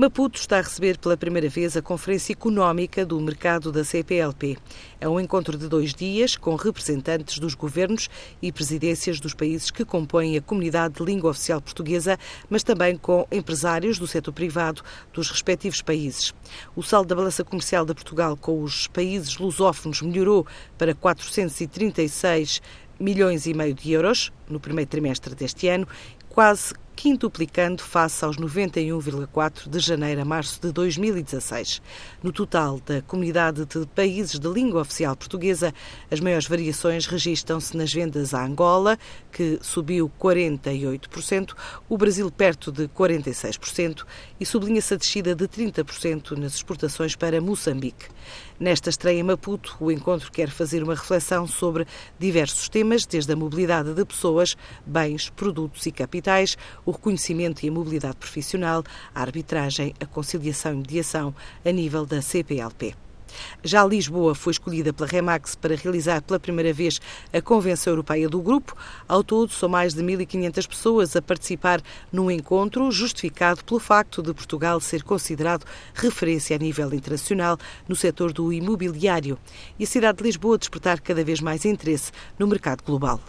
Maputo está a receber pela primeira vez a Conferência Económica do Mercado da CPLP. É um encontro de dois dias com representantes dos governos e presidências dos países que compõem a comunidade de língua oficial portuguesa, mas também com empresários do setor privado dos respectivos países. O saldo da balança comercial de Portugal com os países lusófonos melhorou para 436 milhões e meio de euros no primeiro trimestre deste ano, quase quintuplicando face aos 91,4 de janeiro a março de 2016. No total da comunidade de países de língua oficial portuguesa, as maiores variações registram-se nas vendas à Angola, que subiu 48%, o Brasil perto de 46% e sublinha-se a descida de 30% nas exportações para Moçambique. Nesta estreia em Maputo, o encontro quer fazer uma reflexão sobre diversos temas, desde a mobilidade de pessoas, bens, produtos e capitais, o reconhecimento e a mobilidade profissional, a arbitragem, a conciliação e mediação a nível da CPLP. Já Lisboa foi escolhida pela Remax para realizar pela primeira vez a Convenção Europeia do Grupo. Ao todo, são mais de 1.500 pessoas a participar num encontro justificado pelo facto de Portugal ser considerado referência a nível internacional no setor do imobiliário e a cidade de Lisboa despertar cada vez mais interesse no mercado global.